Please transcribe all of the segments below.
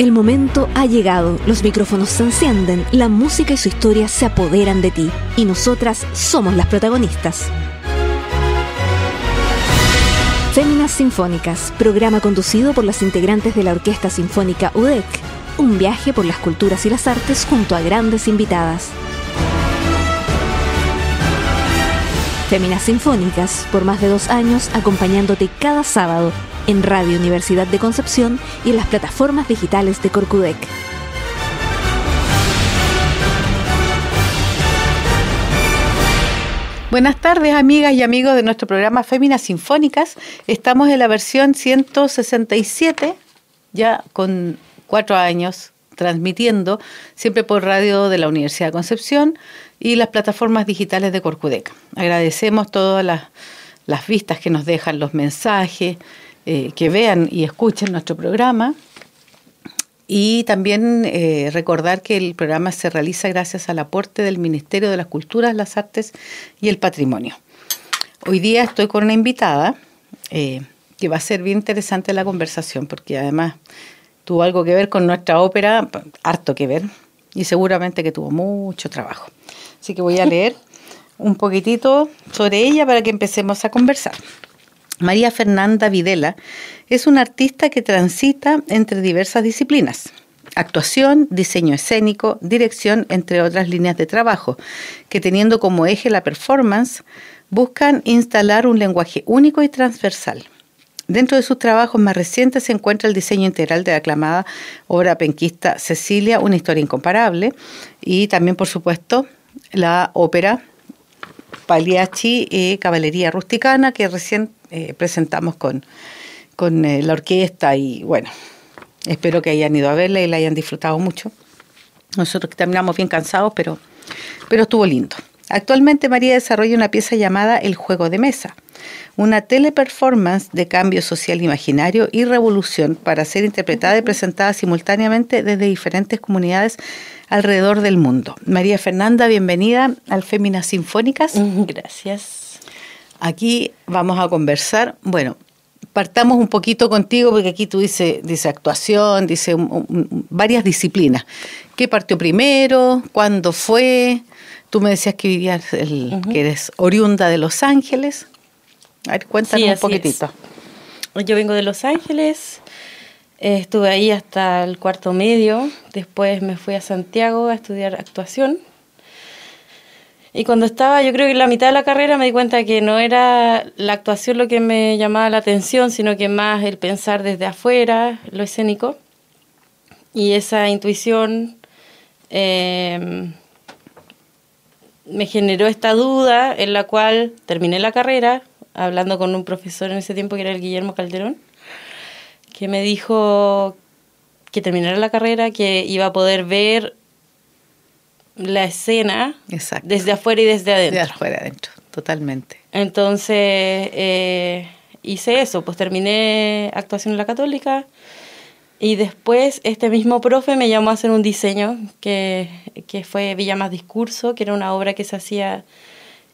El momento ha llegado, los micrófonos se encienden, la música y su historia se apoderan de ti y nosotras somos las protagonistas. Féminas Sinfónicas, programa conducido por las integrantes de la Orquesta Sinfónica UDEC. Un viaje por las culturas y las artes junto a grandes invitadas. Féminas Sinfónicas, por más de dos años acompañándote cada sábado en Radio Universidad de Concepción y en las plataformas digitales de Corcudec. Buenas tardes, amigas y amigos de nuestro programa Féminas Sinfónicas. Estamos en la versión 167, ya con cuatro años transmitiendo, siempre por radio de la Universidad de Concepción y las plataformas digitales de Corcudec. Agradecemos todas las, las vistas que nos dejan, los mensajes, eh, que vean y escuchen nuestro programa. Y también eh, recordar que el programa se realiza gracias al aporte del Ministerio de las Culturas, las Artes y el Patrimonio. Hoy día estoy con una invitada eh, que va a ser bien interesante la conversación porque además tuvo algo que ver con nuestra ópera, harto que ver, y seguramente que tuvo mucho trabajo. Así que voy a leer un poquitito sobre ella para que empecemos a conversar. María Fernanda Videla es una artista que transita entre diversas disciplinas. Actuación, diseño escénico, dirección, entre otras líneas de trabajo, que teniendo como eje la performance, buscan instalar un lenguaje único y transversal. Dentro de sus trabajos más recientes se encuentra el diseño integral de la aclamada obra penquista Cecilia, una historia incomparable, y también, por supuesto, la ópera Pagliacci y Caballería Rusticana, que recién eh, presentamos con, con eh, la orquesta y bueno, espero que hayan ido a verla y la hayan disfrutado mucho. Nosotros terminamos bien cansados, pero, pero estuvo lindo. Actualmente María desarrolla una pieza llamada El Juego de Mesa, una teleperformance de cambio social imaginario y revolución para ser interpretada y presentada simultáneamente desde diferentes comunidades alrededor del mundo. María Fernanda, bienvenida al Féminas Sinfónicas. Gracias. Aquí vamos a conversar. Bueno, partamos un poquito contigo porque aquí tú dices dice actuación, dice varias disciplinas. ¿Qué partió primero? ¿Cuándo fue? Tú me decías que vivías, el, que eres oriunda de Los Ángeles. A ver, cuéntanos un poquitito. Yo vengo de Los Ángeles, estuve ahí hasta el cuarto medio, después me fui a Santiago a estudiar actuación y cuando estaba, yo creo que en la mitad de la carrera me di cuenta que no era la actuación lo que me llamaba la atención, sino que más el pensar desde afuera, lo escénico. Y esa intuición em, me generó esta duda en la cual terminé la carrera, hablando con un profesor en ese tiempo que era el Guillermo Calderón, que me dijo que terminara la carrera, que iba a poder ver la escena desde afuera y desde adentro. Desde afuera adentro, totalmente. Entonces eh, hice eso, pues terminé actuación en la católica y después este mismo profe me llamó a hacer un diseño que, fue Villa Más Discurso, que era una obra que se hacía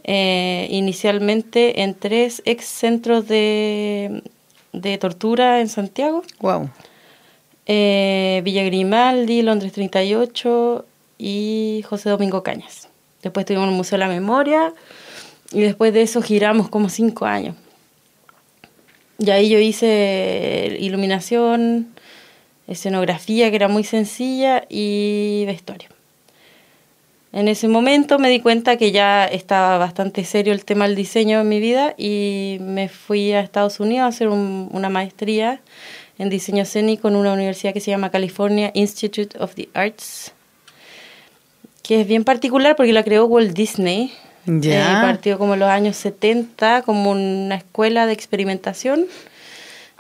eh, inicialmente en tres ex centros de, de tortura en Santiago. Wow. Eh, Villa Grimaldi, Londres 38 y José Domingo Cañas. Después tuvimos el Museo de la Memoria y después de eso giramos como cinco años. Y ahí yo hice iluminación, escenografía que era muy sencilla y vestuario. En ese momento me di cuenta que ya estaba bastante serio el tema del diseño en mi vida y me fui a Estados Unidos a hacer una maestría en diseño escénico en una universidad que se llama California Institute of the Arts que es bien particular porque la creó Walt Disney. Ya. Eh, partió como en los años 70 como una escuela de experimentación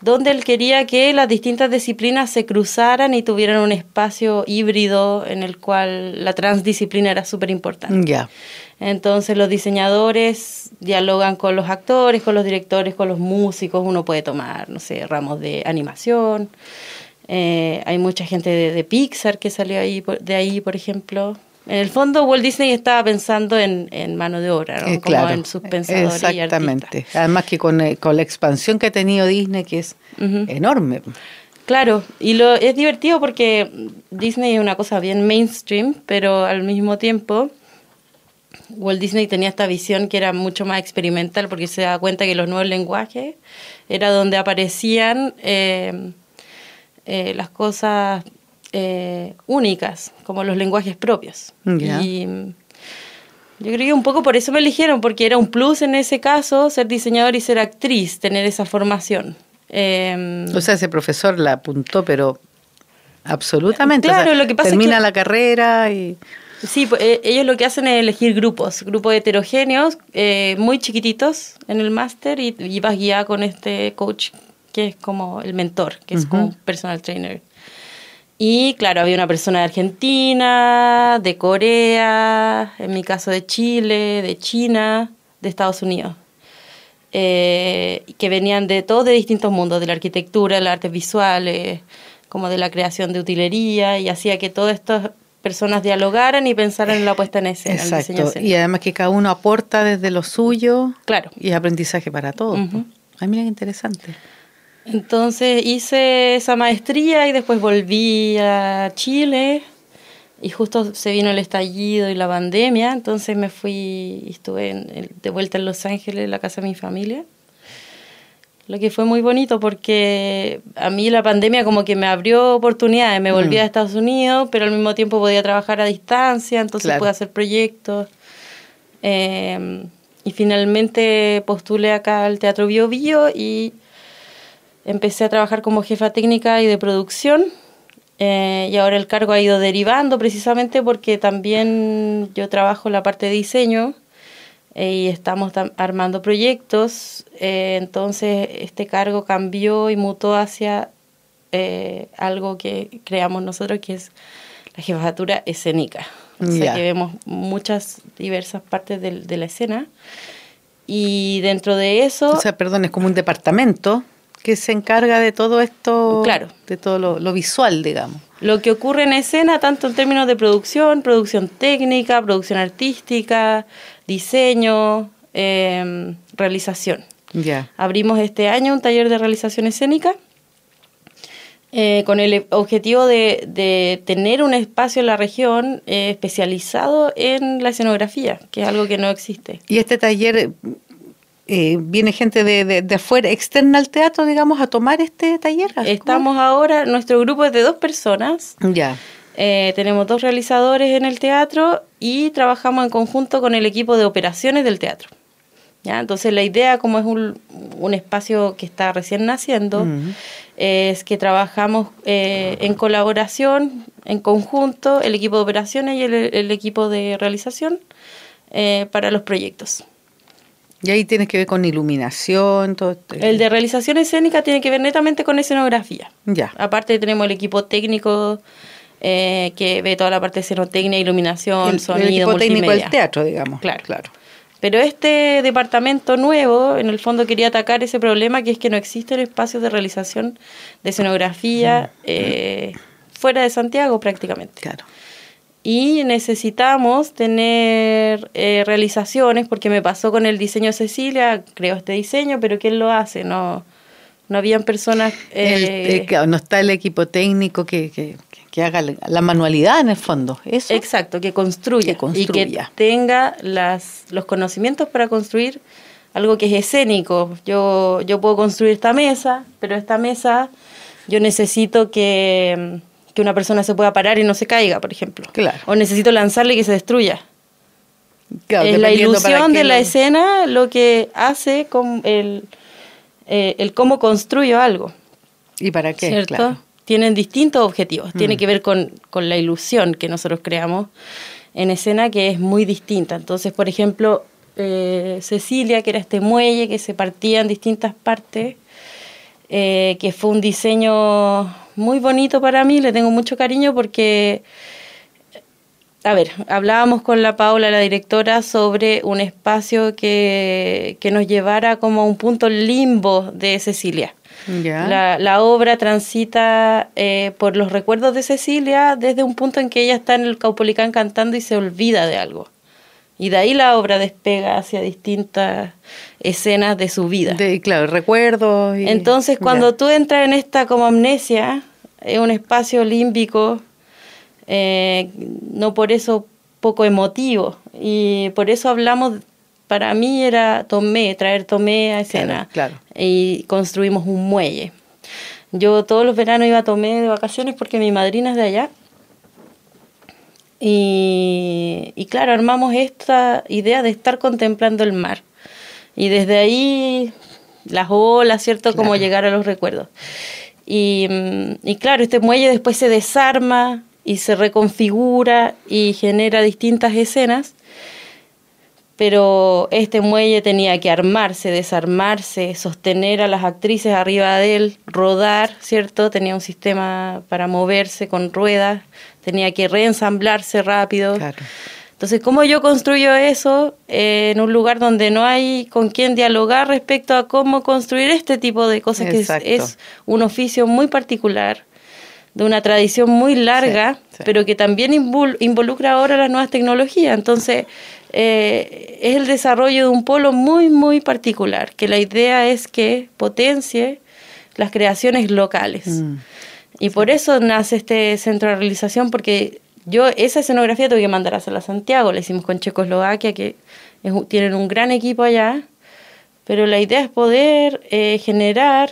donde él quería que las distintas disciplinas se cruzaran y tuvieran un espacio híbrido en el cual la transdisciplina era súper importante. Ya. Entonces los diseñadores dialogan con los actores, con los directores, con los músicos, uno puede tomar, no sé, ramos de animación. Eh, hay mucha gente de, de, Pixar que salió ahí, de ahí, por ejemplo. En el fondo, Walt Disney estaba pensando en, mano de obra, ¿no? Eh, Como en sus pensadores Exactamente. Además que con, eh, con, la expansión que ha tenido Disney, que es enorme. Claro, y lo es divertido porque Disney es una cosa bien mainstream, pero al mismo tiempo Walt Disney tenía esta visión que era mucho más experimental porque se da cuenta que los nuevos lenguajes era donde aparecían eh, eh, las cosas eh, únicas, como los lenguajes propios. Y yo creo que un poco por eso me eligieron, porque era un plus en ese caso ser diseñador y ser actriz, tener esa formación. Em, o sea, ese profesor la apuntó, pero absolutamente. Claro, lo que pasa termina la carrera y... Sí, pues, eh, ellos lo que hacen es elegir grupos, grupos heterogéneos, eh, muy chiquititos en el máster y, y, vas guiada con este coach que es como el mentor, que es como un personal trainer. Y claro, había una persona de Argentina, de Corea, en mi caso de Chile, de China, de Estados Unidos, eh, que venían de todos de distintos mundos, de la arquitectura, de las artes visuales, como de la creación de utilería, y hacía que todas estas personas dialogaran y pensaran en la puesta en escena. Exacto, y además que cada uno aporta desde lo suyo claro. y aprendizaje para todos. Ay, mira qué interesante. Entonces hice esa maestría y después volví a Chile y justo se vino el estallido y la pandemia, entonces me fui y estuve de vuelta en Los Ángeles, en la casa de mi familia. Lo que fue muy bonito porque a mí la pandemia como que me abrió oportunidades, me volví mm. a Estados Unidos, pero al mismo tiempo podía trabajar a distancia, entonces pude hacer proyectos. Eh, y finalmente postulé acá al Teatro Bio Bio y empecé a trabajar como jefa técnica y de producción eh, y ahora el cargo ha ido derivando precisamente porque también yo trabajo en la parte de diseño eh, y estamos armando proyectos, eh, entonces este cargo cambió y mutó hacia algo que creamos nosotros que es la jefatura escénica. O sea que vemos muchas diversas partes de, de la escena y dentro de eso... O sea, perdón, es como un departamento que se encarga de todo esto, claro. de todo lo, visual, digamos. Lo que ocurre en escena, tanto en términos de producción, producción técnica, producción artística, diseño, em, realización. Ya. Abrimos este año un taller de realización escénica eh, con el objetivo de, tener un espacio en la región eh, especializado en la escenografía, que es algo que no existe. ¿Y este taller eh, viene gente de, de, afuera, externa al teatro, digamos, a tomar este taller. Estamos ahora, nuestro grupo es de dos personas. Ya. Eh, tenemos dos realizadores en el teatro y trabajamos en conjunto con el equipo de operaciones del teatro. ¿Ya? Entonces la idea, como es un, un espacio que está recién naciendo, es que trabajamos eh, en colaboración, en conjunto, el equipo de operaciones y el, el equipo de realización para los proyectos. Y ahí tienes que ver con iluminación, todo. Este el de realización escénica tiene que ver netamente con escenografía. Ya. Aparte tenemos el equipo técnico eh, que ve toda la parte de escenotecnia, iluminación, sonido, el equipo técnico del teatro, digamos. Claro. claro. Pero este departamento nuevo, en el fondo, quería atacar ese problema que es que no existen espacios de realización de escenografía eh, fuera de Santiago prácticamente. Claro y necesitamos tener eh, realizaciones, porque me pasó con el diseño Cecilia, creo este diseño, pero ¿quién lo hace? No, no habían personas... Eh, no está el equipo técnico que, que, que, haga la manualidad en el fondo, ¿eso? Exacto, que construya, y que tenga las, los conocimientos para construir algo que es escénico. Yo, yo puedo construir esta mesa, pero esta mesa yo necesito que que una persona se pueda parar y no se caiga, por ejemplo. Claro. O necesito lanzarle y que se destruya. es la ilusión de la escena lo que hace con el, eh, el cómo construyo algo. ¿Y para qué? ¿Cierto? Tienen distintos objetivos. Tiene mm. que ver con, con, la ilusión que nosotros creamos en escena, que es muy distinta. Entonces, por ejemplo, eh, Cecilia, que era este muelle que se partía en distintas partes, eh, que fue un diseño muy bonito para mí, le tengo mucho cariño porque, a ver, hablábamos con la Paula, la directora, sobre un espacio que, que nos llevara como a un punto limbo de Cecilia. La, la, obra transita eh, por los recuerdos de Cecilia desde un punto en que ella está en el Caupolicán cantando y se olvida de algo. Y de ahí la obra despega hacia distintas escenas de su vida. De, claro, recuerdos. y- Entonces, cuando ya. tú entras en esta como amnesia, es un espacio límbico, eh, no por eso poco emotivo. Y por eso hablamos, para mí era Tomé, traer Tomé a escena. Claro, claro. Y construimos un muelle. Yo todos los veranos iba a Tomé de vacaciones porque mi madrina es de allá. Y, y claro, armamos esta idea de estar contemplando el mar. Y desde ahí las olas, ¿cierto? Como llegar a los recuerdos. Y, mm, y claro, este muelle después se desarma y se reconfigura y genera distintas escenas. Pero este muelle tenía que armarse, desarmarse, sostener a las actrices arriba de él, rodar, ¿cierto? Tenía un sistema para moverse con ruedas, tenía que reensamblarse rápido. Claro. Entonces, ¿cómo yo construyo eso eh, en un lugar donde no hay con quién dialogar respecto a cómo construir este tipo de cosas, que es un oficio muy particular, de una tradición muy larga, Sí, sí. pero que también invol- involucra ahora las nuevas tecnologías? Entonces, eh, es el desarrollo de un polo muy, muy particular, que la idea es que potencie las creaciones locales. Mm. Y por eso nace este centro de realización, porque yo esa escenografía tuve que mandar a hacerla a Santiago, la hicimos con Checoslovaquia, que es tienen un gran equipo allá, pero la idea es poder eh, generar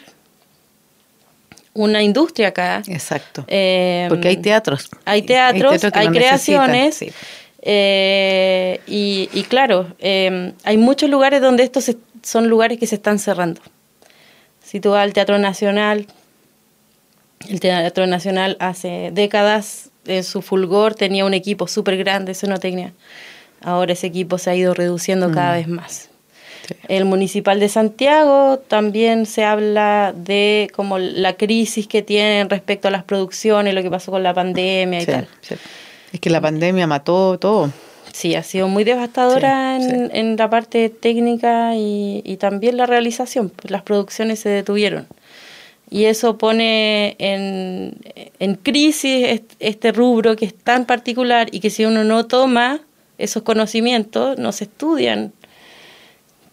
una industria acá. Exacto. Eh, Porque hay teatros. Hay teatros, hay, teatros creaciones. sí. eh, y, y claro, eh, hay muchos lugares donde estos se- son lugares que se están cerrando. Si tú vas al Teatro Nacional, el Teatro Nacional hace décadas, en su fulgor tenía un equipo súper grande de escenotecnia. Ahora ese equipo se ha ido reduciendo cada Mm. vez más. Sí. El Municipal de Santiago también se habla de como la crisis que tienen respecto a las producciones, lo que pasó con la pandemia y Sí, tal. sí. Es que la pandemia mató todo. Sí, ha sido muy devastadora en, en la parte técnica y, y también la realización. pues las producciones se detuvieron. Y eso pone en, en crisis est- este rubro que es tan particular y que si uno no toma esos conocimientos, no se estudian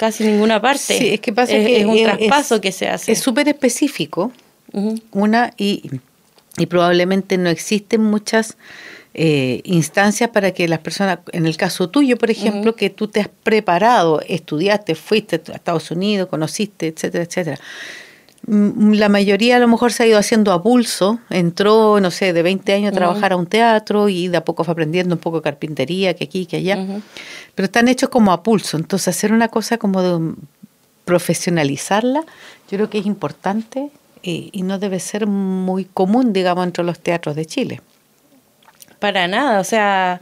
casi ninguna parte. Sí, es que pasa es, que es un es- traspaso que se hace. Es súper específico, una, y, y probablemente no existen muchas eh, instancias para que las personas, en el caso tuyo, por ejemplo, que tú te has preparado, estudiaste, fuiste a Estados Unidos, conociste, etcétera, etcétera. Mm, La mayoría a lo mejor se ha ido haciendo a pulso, entró, no sé, de 20 años a trabajar a un teatro y de a poco fue aprendiendo un poco de carpintería, que aquí, que allá, pero están hechos como a pulso, entonces hacer una cosa como de profesionalizarla, yo creo que es importante eh, y no debe ser muy común, digamos, entre los teatros de Chile. Para nada, o sea,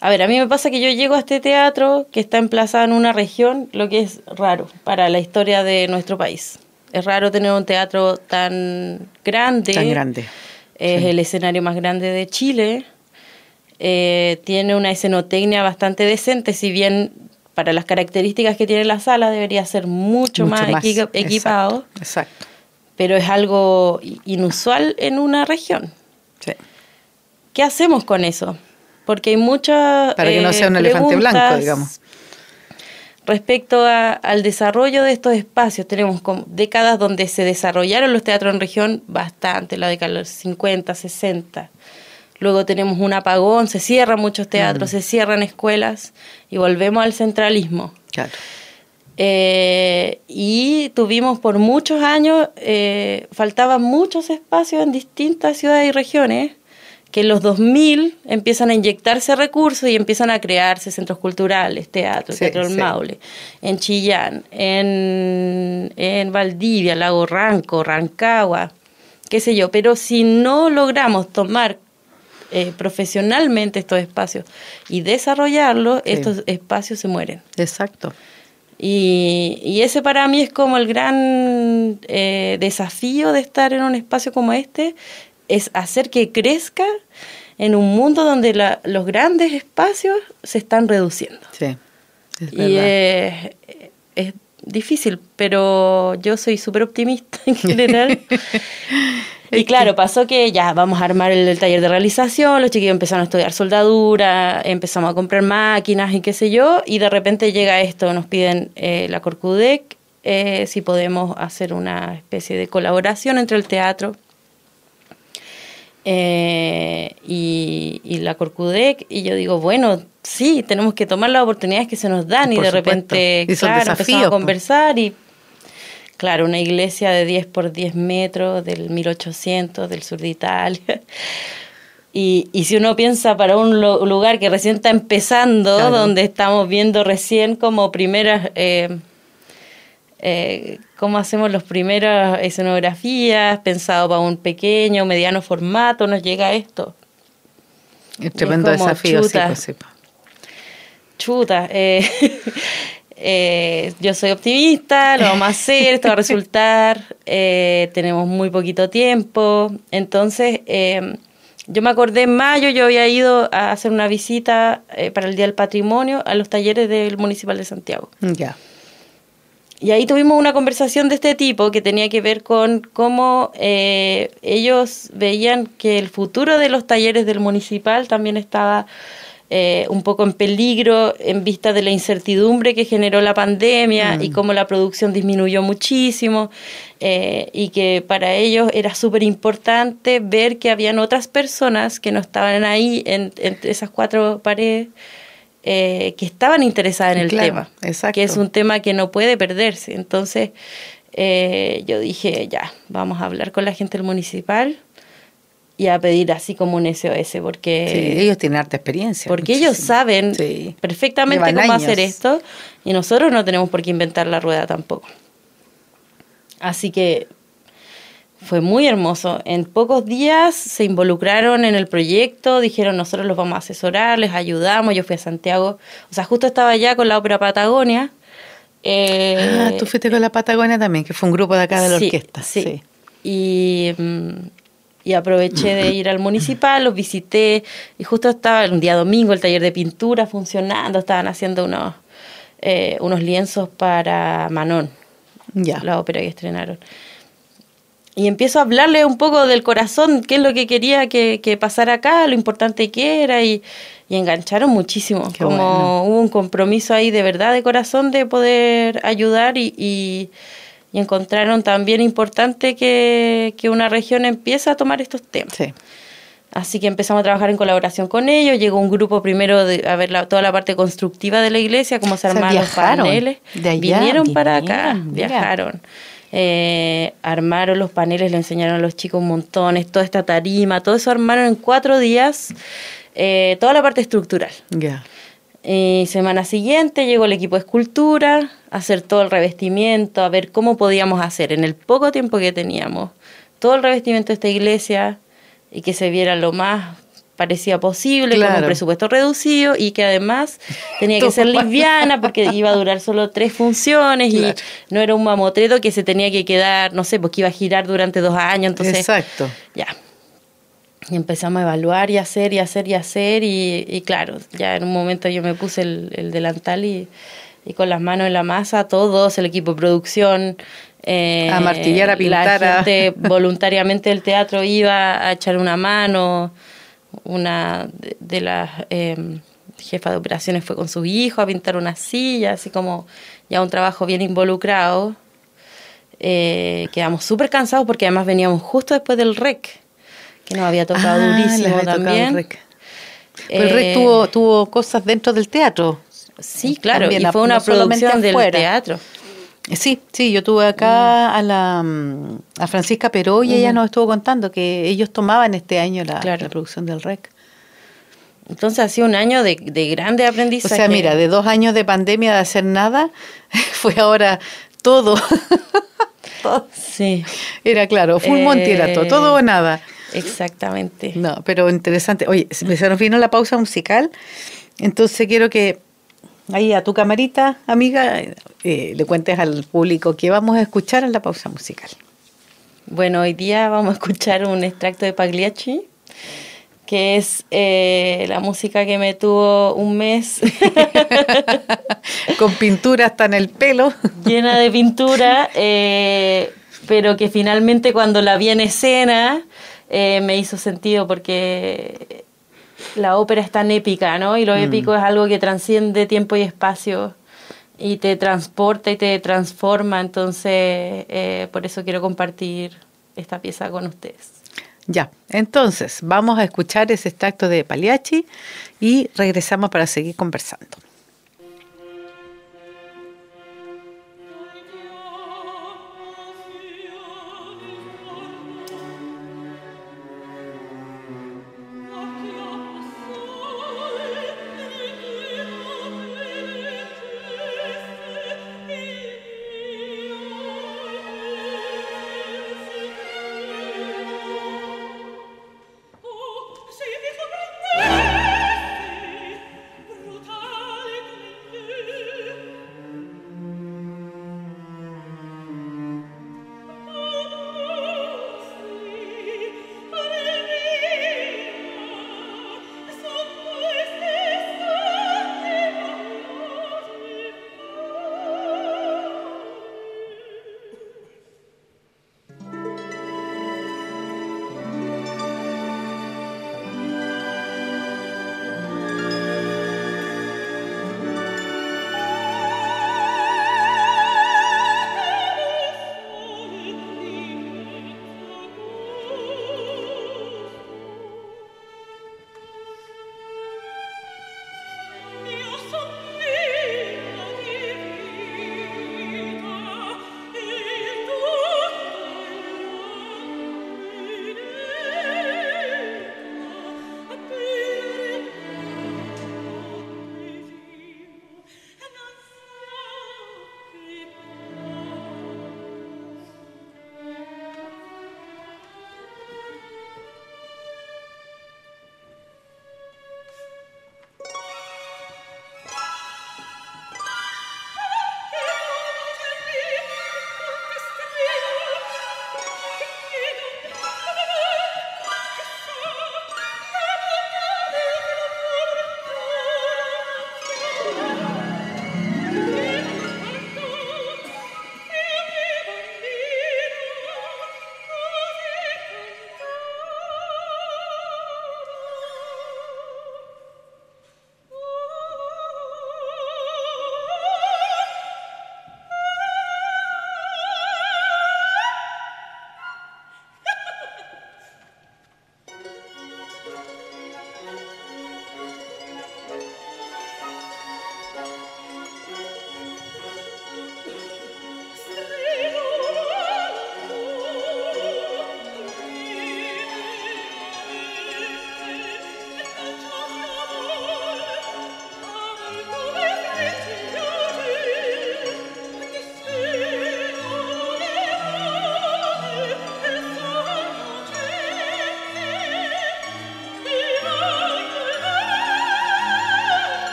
a ver, a mí me pasa que yo llego a este teatro que está emplazado en una región, lo que es raro para la historia de nuestro país. Es raro tener un teatro tan grande. Tan grande. Es Sí. el escenario más grande de Chile. Eh, tiene una escenotecnia bastante decente, si bien para las características que tiene la sala debería ser mucho, más, equi- equipado, Exacto, exacto. pero es algo inusual en una región. Sí. ¿Qué hacemos con eso? Porque hay muchas. Para que no eh, sea un elefante blanco, digamos. Respecto a- al desarrollo de estos espacios, tenemos como décadas donde se desarrollaron los teatros en región bastante, la década de los 50, 60. Luego tenemos un apagón, se cierran muchos teatros, Mm. se cierran escuelas y volvemos al centralismo. Claro. Eh, y tuvimos por muchos años, eh, faltaban muchos espacios en distintas ciudades y regiones, que en los 2000 empiezan a inyectarse recursos y empiezan a crearse centros culturales, teatro, Sí, Teatro del sí. Maule, en Chillán, en, en Valdivia, Lago Ranco, Rancagua, qué sé yo. Pero si no logramos tomar eh, profesionalmente estos espacios y desarrollarlos, Sí. estos espacios se mueren. Exacto. Y, y ese para mí es como el gran eh, desafío de estar en un espacio como este, es hacer que crezca en un mundo donde la- los grandes espacios se están reduciendo. Sí. Es y verdad. es, es difícil, pero yo soy súper optimista en general. Y claro, pasó que ya vamos a armar el, taller de realización, los chiquillos empezaron a estudiar soldadura, empezamos a comprar máquinas y qué sé yo, y de repente llega esto, nos piden eh, la Corcudec, eh, si podemos hacer una especie de colaboración entre el teatro eh, y, la Corcudec, y yo digo, bueno, sí, tenemos que tomar las oportunidades que se nos dan, y de repente, claro, empezamos a conversar y Claro, una iglesia de 10 por 10 metros del 1800 del sur de Italia. Y, y si uno piensa para un lugar que recién está empezando, donde estamos viendo recién como primeras, eh, eh, cómo hacemos las primeras escenografías, pensado para un pequeño, o mediano formato, nos llega esto. Es tremendo desafío, chuta, sí, pues, Chuta, eh, eh, yo soy optimista, lo vamos a hacer, esto va a resultar, eh, tenemos muy poquito tiempo. Entonces, eh, yo me acordé en mayo, yo había ido a hacer una visita para el Día del Patrimonio a los talleres del Municipal de Santiago. Ya. Y ahí tuvimos una conversación de este tipo que tenía que ver con cómo ellos veían que el futuro de los talleres del municipal también estaba eh, un poco en peligro en vista de la incertidumbre que generó la pandemia y mm. cómo la producción disminuyó muchísimo eh, y que para ellos era súper importante ver que habían otras personas que no estaban ahí en, esas cuatro paredes. Eh, que estaban interesadas en el tema, que es un tema que no puede perderse. Entonces, yo dije, ya, vamos a hablar con la gente del municipal, y a pedir así como un SOS, porque... ellos tienen harta experiencia. Porque ellos saben perfectamente cómo hacer esto y nosotros no tenemos por qué inventar la rueda tampoco. Así que fue muy hermoso. En pocos días se involucraron en el proyecto, dijeron nosotros los vamos a asesorar, les ayudamos, yo fui a Santiago, o sea, justo estaba allá con la Ópera Patagonia. ah, tú fuiste con la Patagonia también, que fue un grupo de acá de la orquesta. Sí. Y mm, y aproveché de ir al municipal, los visité y justo estaba un día domingo el taller de pintura funcionando, estaban haciendo unos, eh, unos lienzos para Manon, ya. la ópera que estrenaron. Y empiezo a hablarle un poco del corazón, qué es lo que quería que, que pasara acá, lo importante que era, y, y engancharon muchísimo. como hubo un compromiso ahí de verdad, de corazón, de poder ayudar y y encontraron también importante que, una región empiece a tomar estos temas. Así que empezamos a trabajar en colaboración con ellos. Llegó un grupo primero de, a ver toda la parte constructiva de la iglesia, cómo se armaron los paneles. vinieron para acá, viajaron. Eh, armaron los paneles, le enseñaron a los chicos montones, toda esta tarima, todo eso armaron en cuatro días, eh, toda la parte estructural. Ya. Y semana siguiente llegó el equipo de escultura a hacer todo el revestimiento, a ver cómo podíamos hacer en el poco tiempo que teníamos todo el revestimiento de esta iglesia y que se viera lo más parecía posible, con un presupuesto reducido y que además tenía que ser liviana porque iba a durar solo tres funciones y no era un mamotreto que se tenía que quedar, no sé, porque iba a girar durante dos años. Entonces, Exacto. Ya, y empezamos a evaluar y hacer y hacer y hacer y, claro, ya en un momento yo me puse el, delantal y, con las manos en la masa, todos, el equipo de producción. Eh, a martillar, a pintar. La gente voluntariamente del teatro iba a echar una mano. Una de, las eh, jefas de operaciones fue con su hijo a pintar una silla, así como ya un trabajo bien involucrado. Eh, quedamos súper cansados porque además veníamos justo después del REC que nos había tocado ah, durísimo también. el rec. el rec eh, tuvo, tuvo cosas dentro del teatro. Sí, claro, y fue una producción del teatro. Sí, sí, yo tuve acá mm. a la mm, a Francisca Peró y ella nos estuvo contando que ellos tomaban este año la, producción del REC. Entonces ha sido un año de, de grande aprendizaje. O sea, mira, de dos años de pandemia de hacer nada, fue ahora todo. Sí. Era claro, full eh, todo o nada. Exactamente. No, pero interesante. Oye, se nos vino la pausa musical, entonces quiero que ahí a tu camarita, amiga, eh, le cuentes al público qué vamos a escuchar en la pausa musical. Bueno, hoy día vamos a escuchar un extracto de Pagliacci, que es eh, la música que me tuvo un mes. Con pintura hasta en el pelo. Llena de pintura. Eh, pero que finalmente cuando la vi en escena me hizo sentido porque la ópera es tan épica, ¿no? Y lo mm. épico es algo que transciende tiempo y espacio y te transporta y te transforma, entonces eh, por eso quiero compartir esta pieza con ustedes. Ya, entonces vamos a escuchar ese extracto de Pagliacci y regresamos para seguir conversando.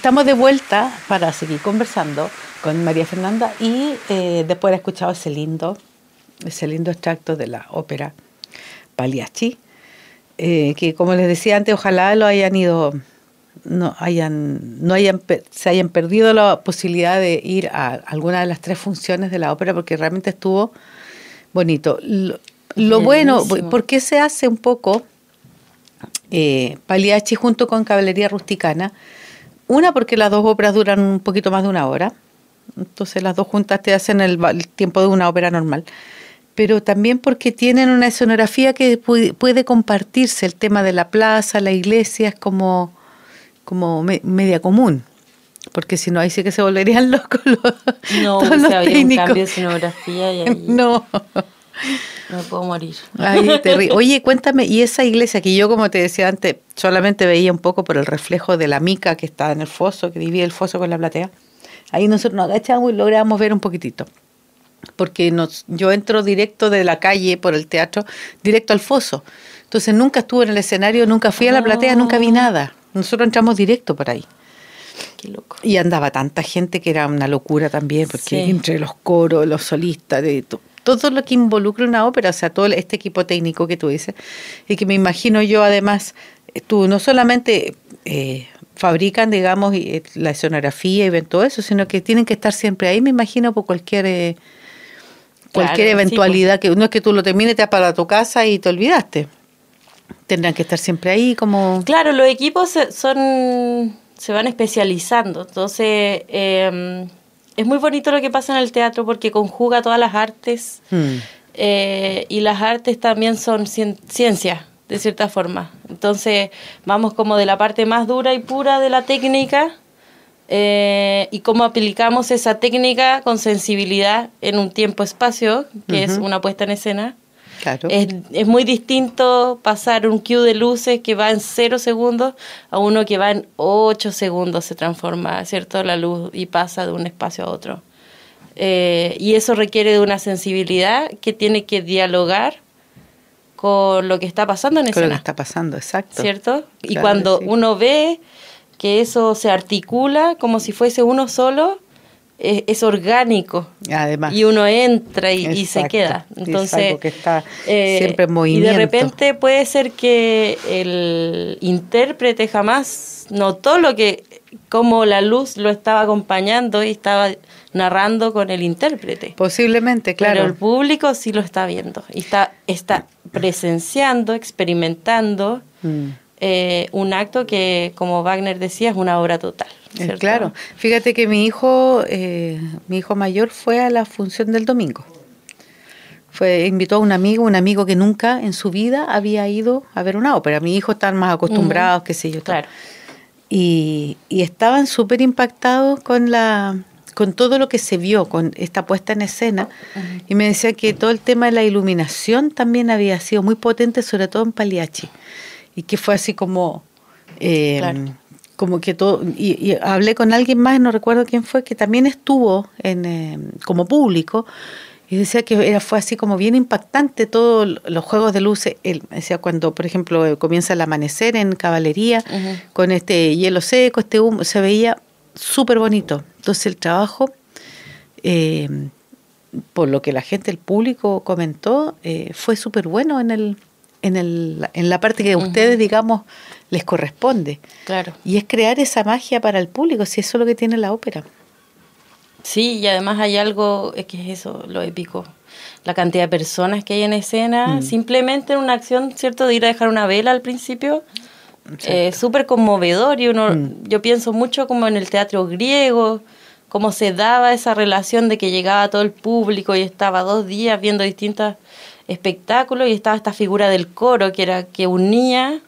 Estamos de vuelta para seguir conversando con María Fernanda y eh, después de haber escuchado ese lindo, ese lindo extracto de la ópera Pagliacci, eh, que como les decía antes, ojalá lo hayan ido, no hayan, no hayan, se hayan perdido la posibilidad de ir a alguna de las tres funciones de la ópera porque realmente estuvo bonito. Lo, bueno, ¿por qué se hace un poco eh, Pagliacci junto con Caballería Rusticana? Una, porque las dos óperas duran un poquito más de una hora. Entonces las dos juntas te hacen el, tiempo de una ópera normal. Pero también porque tienen una escenografía que puede, compartirse. El tema de la plaza, la iglesia, es como, como media común. Porque si no, ahí sí que se volverían locos los, no, todos los cambio de escenografía y ahí... No. Me puedo morir. Oye, cuéntame, y esa iglesia que yo, como te decía antes, solamente veía un poco por el reflejo de la mica que está en el foso, que divide el foso con la platea, ahí nosotros nos agachamos y logramos ver un poquitito. Porque nos, yo entro directo de la calle por el teatro, directo al foso. Entonces nunca estuve en el escenario, nunca fui a la platea, nunca vi nada. Nosotros entramos directo por ahí. Qué loco. Y andaba tanta gente que era una locura también, porque entre los coros, los solistas, de todo lo que involucra una ópera, o sea, todo este equipo técnico que tú dices, y que me imagino yo además, tú no solamente eh, fabrican, digamos, eh, la escenografía y ven todo eso, sino que tienen que estar siempre ahí, me imagino, por cualquier... Eh, cualquier eventualidad, que no es que tú lo termines, te vas para tu casa y te olvidaste. Tendrán que estar siempre ahí como... Claro, los equipos son se van especializando. Entonces, eh, es muy bonito lo que pasa en el teatro porque conjuga todas las artes hmm. eh, y las artes también son ciencia, de cierta forma. Entonces vamos como de la parte más dura y pura de la técnica eh, y cómo aplicamos esa técnica con sensibilidad en un tiempo-espacio, que es una puesta en escena. Es, es, muy distinto pasar un cue de luces que va en cero segundos a uno que va en ocho segundos, se transforma, ¿cierto? La luz y pasa de un espacio a otro. Eh, y eso requiere de una sensibilidad que tiene que dialogar con lo que está pasando en escena. Con lo que está pasando, exacto. ¿Cierto? y cuando uno ve que eso se articula como si fuese uno solo, es, orgánico. Además. Y uno entra y, se queda. Entonces, que está eh, siempre en movimiento. Y de repente puede ser que el intérprete jamás notó lo que, como la luz lo estaba acompañando y estaba narrando con el intérprete. Posiblemente, claro. Pero el público sí lo está viendo y está, está presenciando, experimentando. Mm. Eh, un acto que, como Wagner decía, es una obra total. Eh, claro, fíjate que mi hijo, eh, mi hijo mayor fue a la función del domingo. Fue, invitó a un amigo, un amigo que nunca en su vida había ido a ver una ópera. Mi hijo están más acostumbrados, qué sé yo. Claro. Y, y estaban súper impactados con la con todo lo que se vio, con esta puesta en escena, y me decía que todo el tema de la iluminación también había sido muy potente, sobre todo en Pagliacci y que fue así como... Eh, como que todo, y, hablé con alguien más, no recuerdo quién fue, que también estuvo en, eh, como público, y decía que era, fue así como bien impactante todos los juegos de luces. Él decía cuando, por ejemplo, comienza el amanecer en caballería, con este hielo seco, este humo, se veía súper bonito. Entonces el trabajo, eh, por lo que la gente, el público comentó, fue súper bueno en el, en, el, en la parte que a ustedes, digamos, les corresponde. Claro. Y es crear esa magia para el público, si eso es lo que tiene la ópera. Sí, y además hay algo, es que es eso, lo épico. La cantidad de personas que hay en escena, mm. simplemente en una acción, ¿cierto? De ir a dejar una vela al principio, es súper conmovedor y uno, mm. yo pienso mucho como en el teatro griego, cómo se daba esa relación de que llegaba todo el público y estaba dos días viendo distintas espectáculo y estaba esta figura del coro que era que unía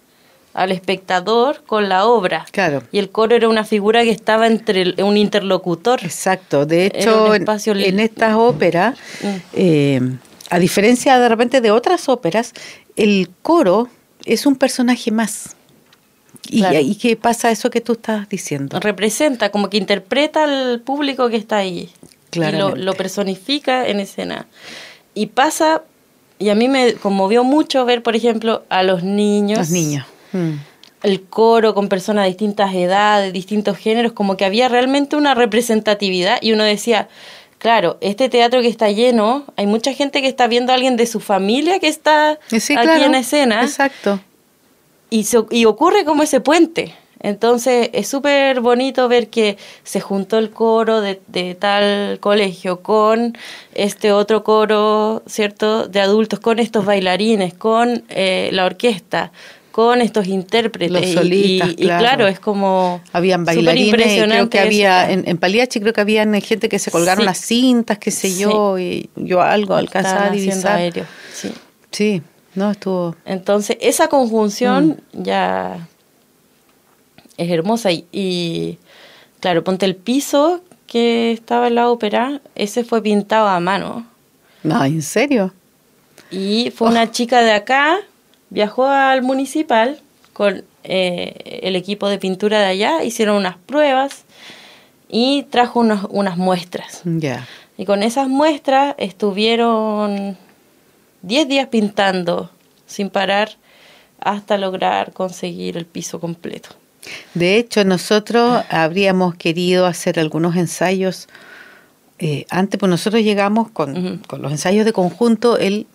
al espectador con la obra. Claro. Y el coro era una figura que estaba entre un interlocutor. Exacto. De hecho, en, estas óperas, mm. eh, a diferencia de repente de otras óperas, el coro es un personaje más. Y, qué pasa eso que tú estás diciendo? Representa, como que interpreta al público que está ahí. Y lo, lo personifica en escena. Y pasa y a mí me conmovió mucho ver, por ejemplo, a los niños. Los niños. Mm. el coro con personas de distintas edades, distintos géneros, como que había realmente una representatividad y uno decía, claro, este teatro que está lleno, hay mucha gente que está viendo a alguien de su familia que está aquí en escena. Exacto. Y, y ocurre como ese puente. Entonces es súper bonito ver que se juntó el coro de, de, tal colegio con este otro coro, ¿cierto?, de adultos, con estos bailarines, con eh, la orquesta, con estos intérpretes. Los solistas, y, claro. es como. Habían bailarines, creo que había, en, en, Paliachi creo que había gente que se colgaron las cintas, qué sé yo, y yo algo alcanzaba a divisar. Aéreo. Sí. sí, no, estuvo. Entonces, esa conjunción mm. ya es hermosa. Y, claro, ponte el piso que estaba en la ópera, ese fue pintado a mano. No, ¿en serio? Y fue una oh. chica de acá, viajó al municipal con eh, el equipo de pintura de allá, hicieron unas pruebas y trajo unas muestras. Ya. Y con esas muestras estuvieron 10 días pintando sin parar hasta lograr conseguir el piso completo. De hecho, nosotros habríamos querido hacer algunos ensayos eh, antes, pues nosotros llegamos con, con, los ensayos de conjunto el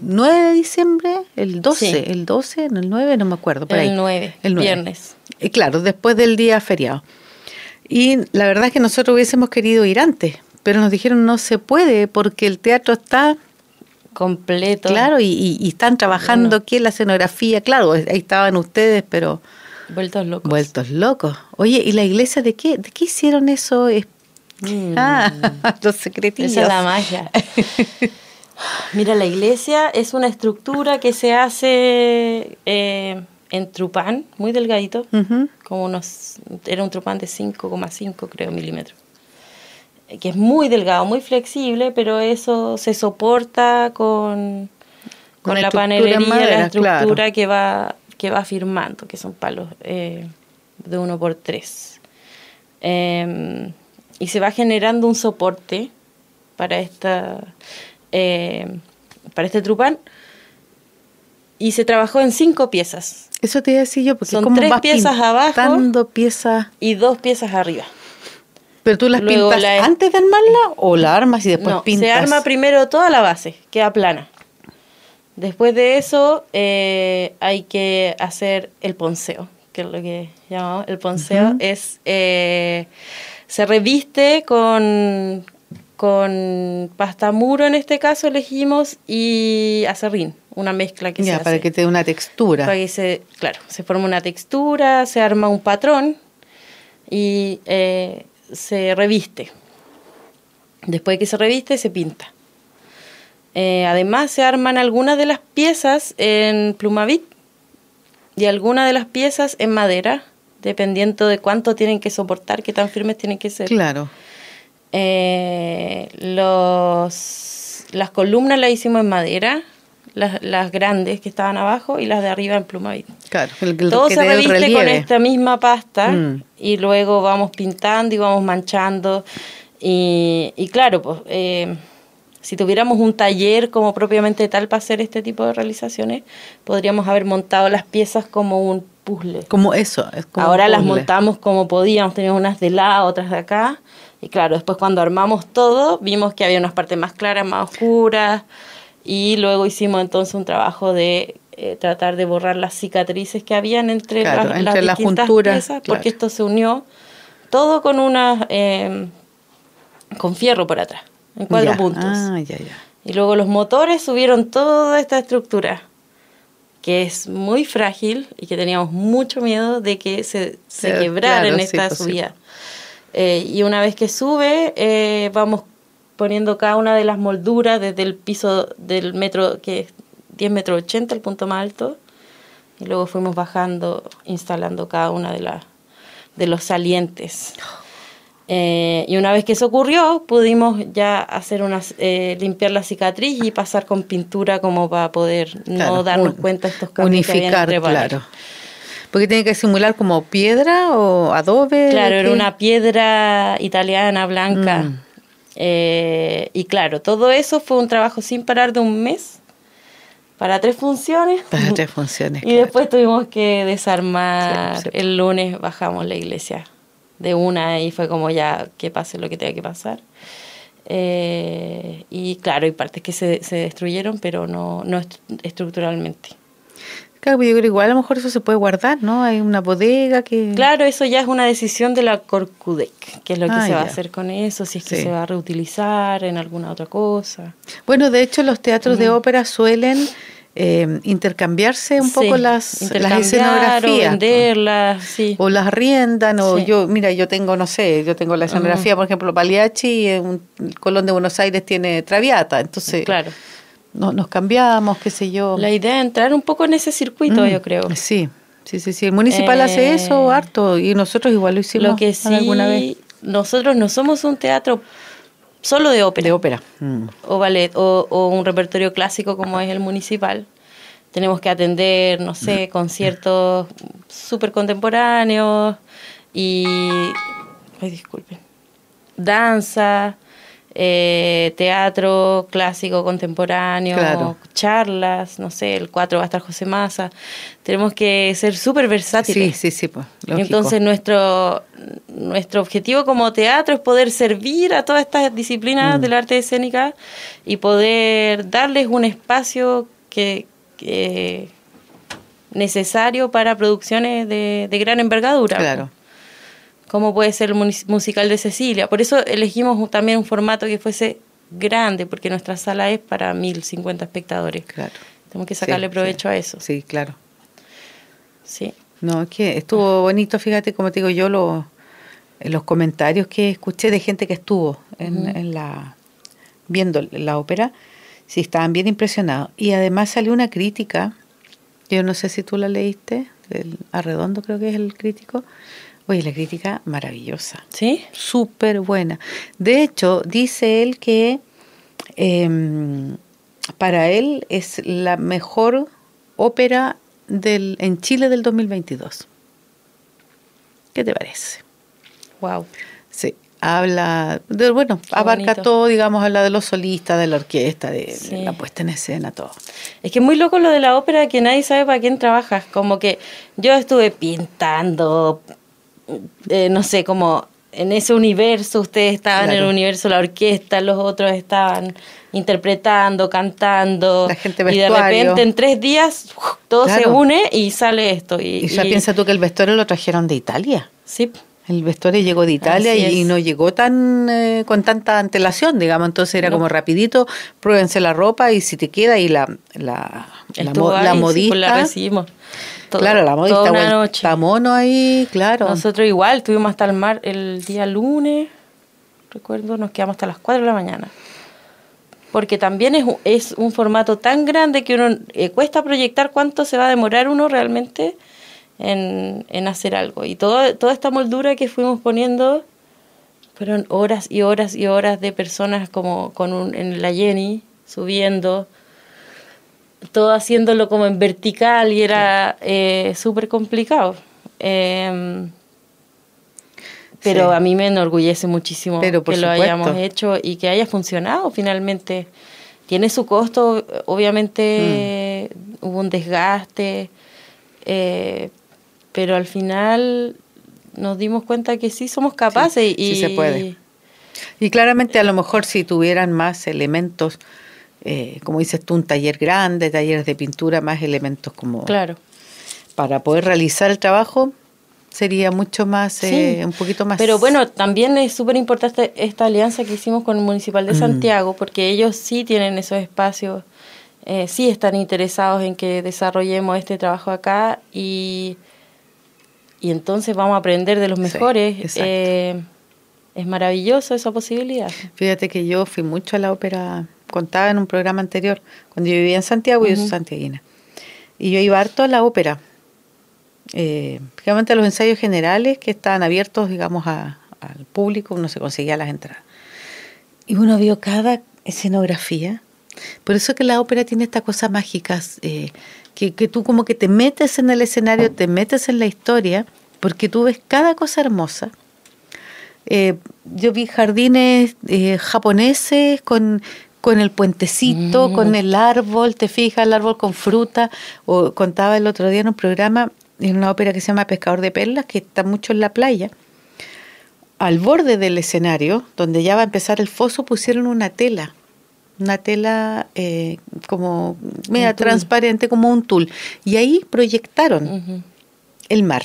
9 de diciembre, el 12, el 12, no el 9, no me acuerdo. Por el, 9, el viernes. Y claro, después del día feriado. Y la verdad es que nosotros hubiésemos querido ir antes, pero nos dijeron no se puede porque el teatro está completo. Claro, y, y, están trabajando aquí en la escenografía, claro, ahí estaban ustedes, pero Vueltos locos. Vueltos locos. Oye, ¿y la iglesia de qué? ¿De qué hicieron eso? Mm. Ah, los secretillos. Esa es la magia. Mira, la iglesia es una estructura que se hace eh, en trupán, muy delgadito, como unos, era un trupán de 5,5 creo milímetros, que es muy delgado, muy flexible, pero eso se soporta con, con, la panelería, la estructura que va que va firmando, que son palos eh, de uno por tres. Em, y se va generando un soporte para esta eh, para este trupán y se trabajó en cinco piezas. Eso te iba a decir yo, porque son tres piezas abajo piezas y dos piezas arriba. ¿Pero tú las pintas antes de armarla o la armas y después no, pintas? Se arma primero toda la base, queda plana. Después de eso eh, hay que hacer el ponceo, que es lo que llamamos el ponceo. Es eh, se reviste con, con pasta muro en este caso elegimos y acerrín, una mezcla que se para que te dé una textura. Para que se, claro, se forma una textura, se arma un patrón y eh, se reviste. Después de que se reviste, se pinta. Eh, además, se arman algunas de las piezas en plumavit y algunas de las piezas en madera, dependiendo de cuánto tienen que soportar, qué tan firmes tienen que ser. Claro. Eh, los, las columnas las hicimos en madera, las, las, grandes que estaban abajo y las de arriba en plumavit. Claro, Todo se reviste con esta misma pasta mm. y luego vamos pintando y vamos manchando. Y, y claro, pues. Eh, si tuviéramos un taller como propiamente tal para hacer este tipo de realizaciones, podríamos haber montado las piezas como un puzzle. Como eso. Es como Ahora las montamos como podíamos, teníamos unas de lado, otras de acá. Y claro, después cuando armamos todo, vimos que había unas partes más claras, más oscuras. Y luego hicimos entonces un trabajo de eh, tratar de borrar las cicatrices que habían entre, las, entre las, piezas, porque esto se unió todo con una eh, con fierro por atrás en cuatro puntos. Ah, y luego los motores subieron toda esta estructura, que es muy frágil y que teníamos mucho miedo de que se, se quebrara en esta pues subida. Eh, y una vez que sube, eh, vamos poniendo cada una de las molduras desde el piso del metro, que es 10 metros 80, el punto más alto, y luego fuimos bajando, instalando cada una de, las de los salientes. Eh, y una vez que eso ocurrió, pudimos ya hacer unas, eh, limpiar la cicatriz y pasar con pintura como para poder no darnos cuenta de estos cambios unificar, claro. Porque tiene que simular como piedra o adobe. Claro, era una piedra italiana blanca. Mm. Eh, y claro, todo eso fue un trabajo sin parar de un mes para tres funciones. Para tres funciones. y claro. después tuvimos que desarmar. Sí, sí. El lunes bajamos la iglesia de una y fue como ya que pase lo que tenga que pasar. Eh, y claro, hay partes que se, se destruyeron, pero no, no est estructuralmente. Claro, yo creo igual a lo mejor eso se puede guardar, ¿no? Hay una bodega que... Claro, eso ya es una decisión de la Corcudec, que es lo que ah, se va ya. a hacer con eso, si es que sí. se va a reutilizar en alguna otra cosa. Bueno, de hecho los teatros mm. de ópera suelen eh, intercambiarse un sí, poco las, las escenografías. O venderlas, sí. O las riendan, o sí. yo, mira, yo tengo, no sé, yo tengo la escenografía, uh -huh. por ejemplo, Pagliacci, y el Colón de Buenos Aires tiene Traviata, entonces... Claro no, nos cambiamos, qué sé yo. La idea es entrar un poco en ese circuito, mm, yo creo. Sí, sí, sí, sí. El municipal eh, hace eso harto y nosotros igual lo hicimos lo que sí, alguna vez. Nosotros no somos un teatro solo de ópera. De ópera. Mm. O ballet, o, o, un repertorio clásico como es el municipal. Tenemos que atender, no sé, Mm. conciertos súper contemporáneos y... Ay, disculpen. Danza eh, teatro clásico contemporáneo, claro. charlas, no sé, el 4 va a estar José Massa. Tenemos que ser súper versátiles. Sí, sí, sí. Pues, Entonces nuestro, nuestro objetivo como teatro es poder servir a todas estas disciplinas mm. del arte escénica y poder darles un espacio que, que necesario para producciones de, de gran envergadura. Claro como puede ser el musical de Cecilia. Por eso elegimos también un formato que fuese grande, porque nuestra sala es para 1050 espectadores. Claro. Tenemos que sacarle sí, provecho sí. a eso. Sí, claro. Sí. No, es que estuvo bonito, fíjate, como te digo yo, lo, los comentarios que escuché de gente que estuvo en, uh -huh. en la viendo la ópera, sí estaban bien impresionados. Y además salió una crítica, yo no sé si tú la leíste, del Arredondo creo que es el crítico, Oye, la crítica maravillosa. ¿Sí? Súper buena. De hecho, dice él que eh, para él es la mejor ópera del, en Chile del 2022. ¿Qué te parece? Wow. Sí, habla, de, bueno, Qué abarca bonito. todo, digamos, habla de los solistas, de la orquesta, de, sí. de, la puesta en escena, todo. Es que es muy loco lo de la ópera que nadie sabe para quién trabajas. Como que yo estuve pintando, eh, no sé, como en ese universo, ustedes estaban claro. en el universo la orquesta, los otros estaban interpretando, cantando. La gente y de repente en tres días todo claro. se une y sale esto. Y, y ya y... piensa tú que el vestuario lo trajeron de Italia. Sí. El vestuario llegó de Italia y, y, no llegó tan eh, con tanta antelación, digamos. Entonces era no. como rapidito, pruébense la ropa y si te queda y la, la, la, mo la modista. Sí, pues la recibimos. Todo, claro, la modista toda una noche. mono ahí, claro. Nosotros igual, estuvimos hasta el mar el día lunes, recuerdo, nos quedamos hasta las 4 de la mañana. Porque también es, es un formato tan grande que uno eh, cuesta proyectar cuánto se va a demorar uno realmente en, en hacer algo. Y todo, toda esta moldura que fuimos poniendo fueron horas y horas y horas de personas como con un, en la Jenny subiendo todo haciéndolo como en vertical y era eh, súper complicado. Eh, pero sí. a mí me enorgullece muchísimo que supuesto. lo hayamos hecho y que haya funcionado finalmente. Tiene su costo, obviamente mm. hubo un desgaste, eh, pero al final nos dimos cuenta que sí somos capaces sí, y sí se puede. Y claramente a lo mejor si tuvieran más elementos eh, como dices tú, un taller grande, talleres de pintura, más elementos como... Claro. Para poder realizar el trabajo sería mucho más, sí, eh, un poquito más... Pero bueno, también es súper importante esta alianza que hicimos con el Municipal de Santiago, mm. porque ellos sí tienen esos espacios, eh, sí están interesados en que desarrollemos este trabajo acá y, y entonces vamos a aprender de los mejores. Sí, es maravilloso esa posibilidad. Fíjate que yo fui mucho a la ópera contaba en un programa anterior, cuando yo vivía en Santiago, uh -huh. yo soy santiaguina. Y yo iba harto a la ópera, eh, a los ensayos generales que estaban abiertos, digamos, a, al público, uno se conseguía las entradas. Y uno vio cada escenografía. Por eso que la ópera tiene estas cosas mágicas, eh, que, que tú como que te metes en el escenario, te metes en la historia, porque tú ves cada cosa hermosa. Eh, yo vi jardines eh, japoneses con, con el puentecito, Mm. con el árbol, te fijas, el árbol con fruta. O contaba el otro día en un programa, en una ópera que se llama Pescador de Perlas, que está mucho en la playa. Al borde del escenario, donde ya va a empezar el foso, pusieron una tela. Una tela eh, como media transparente, como un tul. Y ahí proyectaron el mar.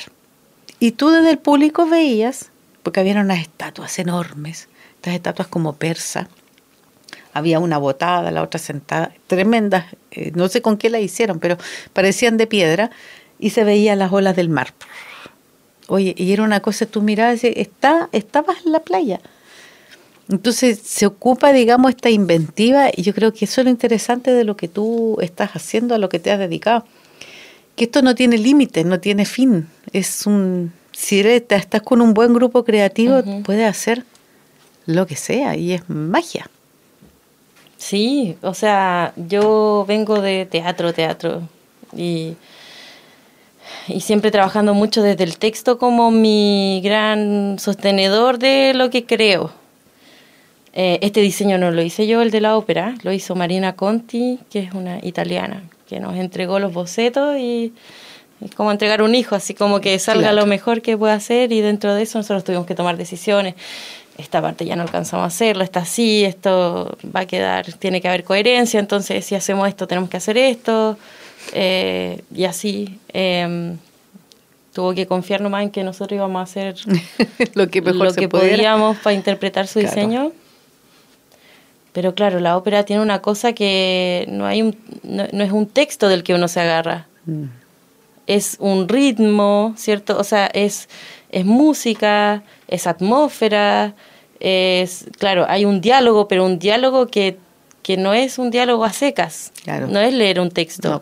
Y tú desde el público veías, porque había unas estatuas enormes, estas estatuas como persa. Había una botada, la otra sentada, tremendas, eh, no sé con qué la hicieron, pero parecían de piedra, y se veían las olas del mar. Oye, y era una cosa, tú mirabas y está, estabas en la playa. Entonces se ocupa, digamos, esta inventiva, y yo creo que eso es lo interesante de lo que tú estás haciendo, a lo que te has dedicado que esto no tiene límite, no tiene fin. Es un si eres- estás con un buen grupo creativo, Ujú. puedes hacer lo que sea y es magia. Sí, o sea, yo vengo de teatro, teatro, y, y siempre trabajando mucho desde el texto como mi gran sostenedor de lo que creo. Eh, este diseño no lo hice yo, el de la ópera, lo hizo Marina Conti, que es una italiana, que nos entregó los bocetos y es como entregar un hijo, así como que salga Claro. lo mejor que pueda hacer y dentro de eso nosotros tuvimos que tomar decisiones. Esta parte ya no alcanzamos a hacerlo, esta sí, esto va a quedar, tiene que haber coherencia, entonces si hacemos esto tenemos que hacer esto, eh, y así. em, tuvo que confiar nomás en que nosotros íbamos a hacer lo que mejor lo se que podíamos para interpretar su Claro. diseño. Pero claro, la ópera tiene una cosa que no hay un, no, no es un texto del que uno se agarra, Mm. es un ritmo, ¿cierto? O sea, es, es música, es atmósfera, es, claro, hay un diálogo, pero un diálogo que, que no es un diálogo a secas, Claro. no es leer un texto. No.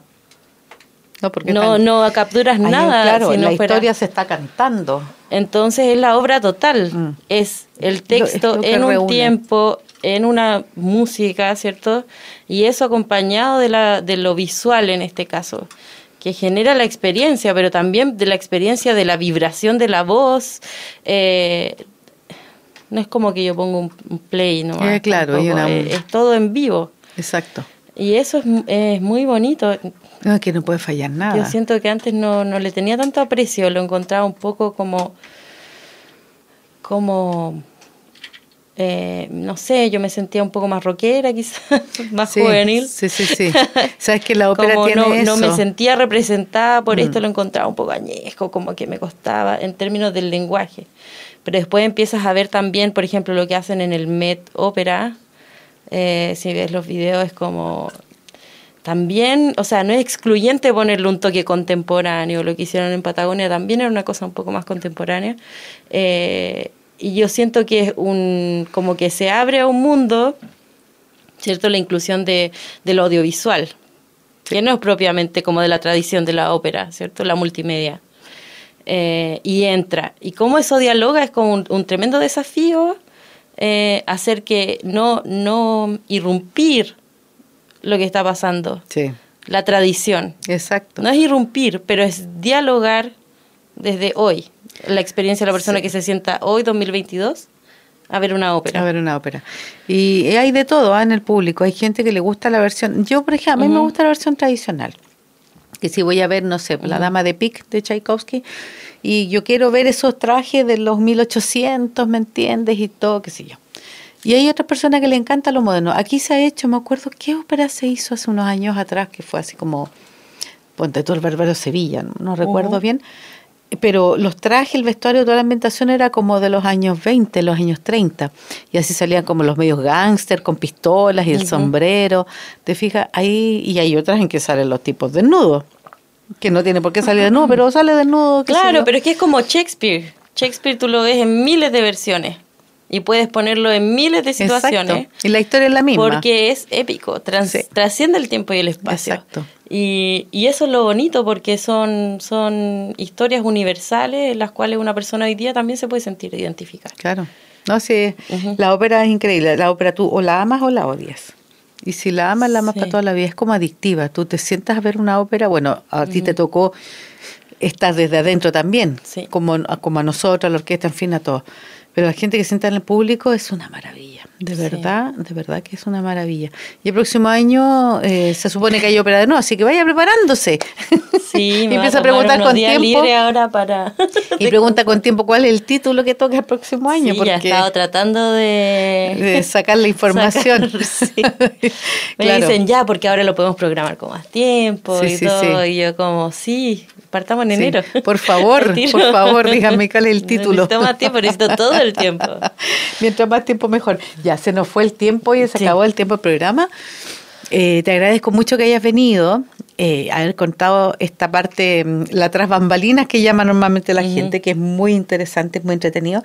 No, porque No, capturas un- nada. claro, si no la fuera- historia se está cantando. entonces es la obra total. Mm. Es el Lo- es texto lo en un reúne. tiempo, en una música, ¿cierto? Y eso acompañado de, la, de lo visual en este caso, que genera la experiencia, pero también de la experiencia de la vibración de la voz. eh, no es como que yo pongo un, un play, ¿no? Eh, claro, una- es, es todo en vivo. Exacto. Y eso es, mu- es muy bonito. No, que no puede fallar nada. Yo siento que antes no, no le tenía tanto aprecio, lo encontraba un poco como, como, eh, no sé, yo me sentía un poco más rockera quizás, más Sí, juvenil. Sí, sí, sí. Sabes que la ópera como tiene no, eso. no me sentía representada por Mm. esto, lo encontraba un poco añejo, como que me costaba en términos del lenguaje. Pero después empiezas a ver también, por ejemplo, lo que hacen en el Met Ópera. Eh, si ves los videos es como también, o sea, no es excluyente ponerle un toque contemporáneo. Lo que hicieron en Patagonia también era una cosa un poco más contemporánea. Eh, y yo siento que es un, como que se abre a un mundo, ¿cierto? La inclusión de, del audiovisual, que no es propiamente como de la tradición de la ópera, ¿cierto? La multimedia. Eh, y entra. Y cómo eso dialoga es como un, un tremendo desafío eh, hacer que no, no irrumpir lo que está pasando, Sí, la tradición. exacto. No es irrumpir, pero es dialogar desde hoy, la experiencia de la persona Sí. que se sienta hoy, 2022, a ver una ópera. A ver una ópera. Y hay de todo ¿ah? en el público. Hay gente que le gusta la versión. Yo, por ejemplo, a mí me Ujú. gusta la versión tradicional. Que si voy a ver, no sé, La Dama de Pic de Tchaikovsky, y yo quiero ver esos trajes de los 1800, ¿me entiendes? Y todo, qué sé yo. Y hay otras personas que le encanta lo moderno. Aquí se ha hecho, me acuerdo, ¿qué ópera se hizo hace unos años atrás? Que fue así como, ponte tú el Bárbaro Sevilla, no, no recuerdo bien. Pero los trajes, el vestuario, toda la ambientación era como de los años 20, los años 30. Y así salían como los medios gángster con pistolas y el sombrero. ¿Te fijas? Ahí, y hay otras en que salen los tipos desnudos. Que no tiene por qué salir desnudo, pero sale desnudo. Claro, pero es que es como Shakespeare. Shakespeare tú lo ves en miles de versiones y puedes ponerlo en miles de situaciones. Exacto. Y la historia es la misma. Porque es épico, trans- Sí. trasciende el tiempo y el espacio. Exacto. Y, y eso es lo bonito porque son, son historias universales en las cuales una persona hoy día también se puede sentir identificada. Claro. No, sí, la ópera es increíble. La ópera tú o la amas o la odias. Y si la amas, la amas Sí. para toda la vida. Es como adictiva. Tú te sientas a ver una ópera, bueno, a ti te tocó estar desde adentro también, Sí. como, como a nosotros, a la orquesta, en fin, a todos. Pero la gente que sienta en el público es una maravilla. De verdad, de verdad que es una maravilla. Y el próximo año eh, se supone que hay ópera de nuevo, así que vaya preparándose. Sí, y empieza a, preguntar con tiempo. ahora para... y pregunta con tiempo cuál es el título que toca el próximo año. Sí, porque ya he estado tratando de... de sacar la información. Me dicen ya, porque ahora lo podemos programar con más tiempo y todo. Y yo como, sí, partamos en enero. Por favor, por favor, díganme cuál es el título. Necesito más tiempo, necesito todo el tiempo. Mientras más tiempo mejor. Ya se nos fue el tiempo y se acabó el tiempo del programa. Eh, te agradezco mucho que hayas venido, eh, haber contado esta parte, mm, la tras bambalinas que llama normalmente la gente, que es muy interesante, muy entretenido.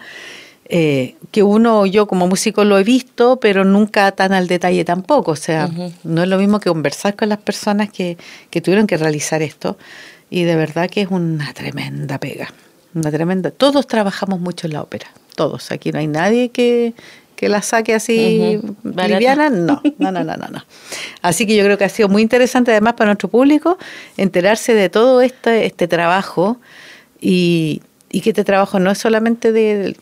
Eh, que uno, yo como músico lo he visto, pero nunca tan al detalle tampoco. O sea, no es lo mismo que conversar con las personas que, que tuvieron que realizar esto. Y de verdad que es una tremenda pega. Una tremenda. Todos trabajamos mucho en la ópera. Todos. Aquí no hay nadie que, que la saque así liviana, no, no, no, no, no, Así que yo creo que ha sido muy interesante además para nuestro público enterarse de todo este, este trabajo y, y que este trabajo no es solamente de,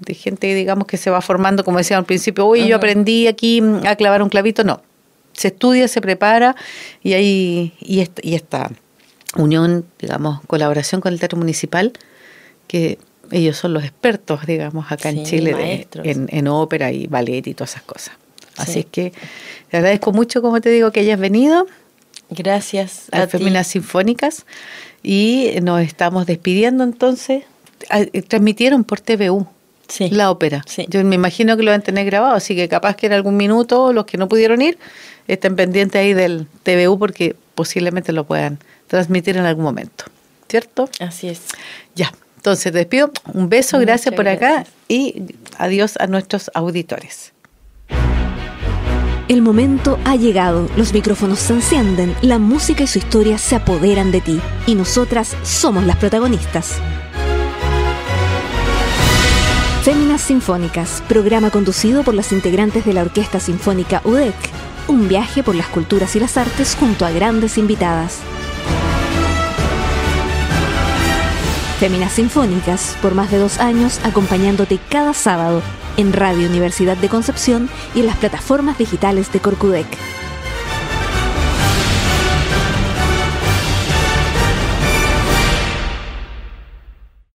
de gente, digamos, que se va formando, como decía al principio, uy, yo aprendí aquí a clavar un clavito, no. Se estudia, se prepara y hay y esta, y esta unión, digamos, colaboración con el Teatro Municipal, que ellos son los expertos, digamos, acá en Chile en, ópera y ballet y todas esas cosas. Así es que te agradezco mucho, como te digo, que hayas venido. Gracias. A, Feminas Sinfónicas. Y nos estamos despidiendo entonces. Ah, eh, transmitieron por TVU la ópera. Yo me imagino que lo van a tener grabado, así que capaz que en algún minuto los que no pudieron ir estén pendientes ahí del TVU porque posiblemente lo puedan transmitir en algún momento. ¿Cierto? Así es. Ya. Entonces, despido. Un beso, gracias por acá y adiós a nuestros auditores. El momento ha llegado, los micrófonos se encienden, la música y su historia se apoderan de ti y nosotras somos las protagonistas. Féminas Sinfónicas, programa conducido por las integrantes de la Orquesta Sinfónica UDEC. Un viaje por las culturas y las artes junto a grandes invitadas. Féminas Sinfónicas, por más de dos años acompañándote cada sábado en Radio Universidad de Concepción y en las plataformas digitales de Corcudec.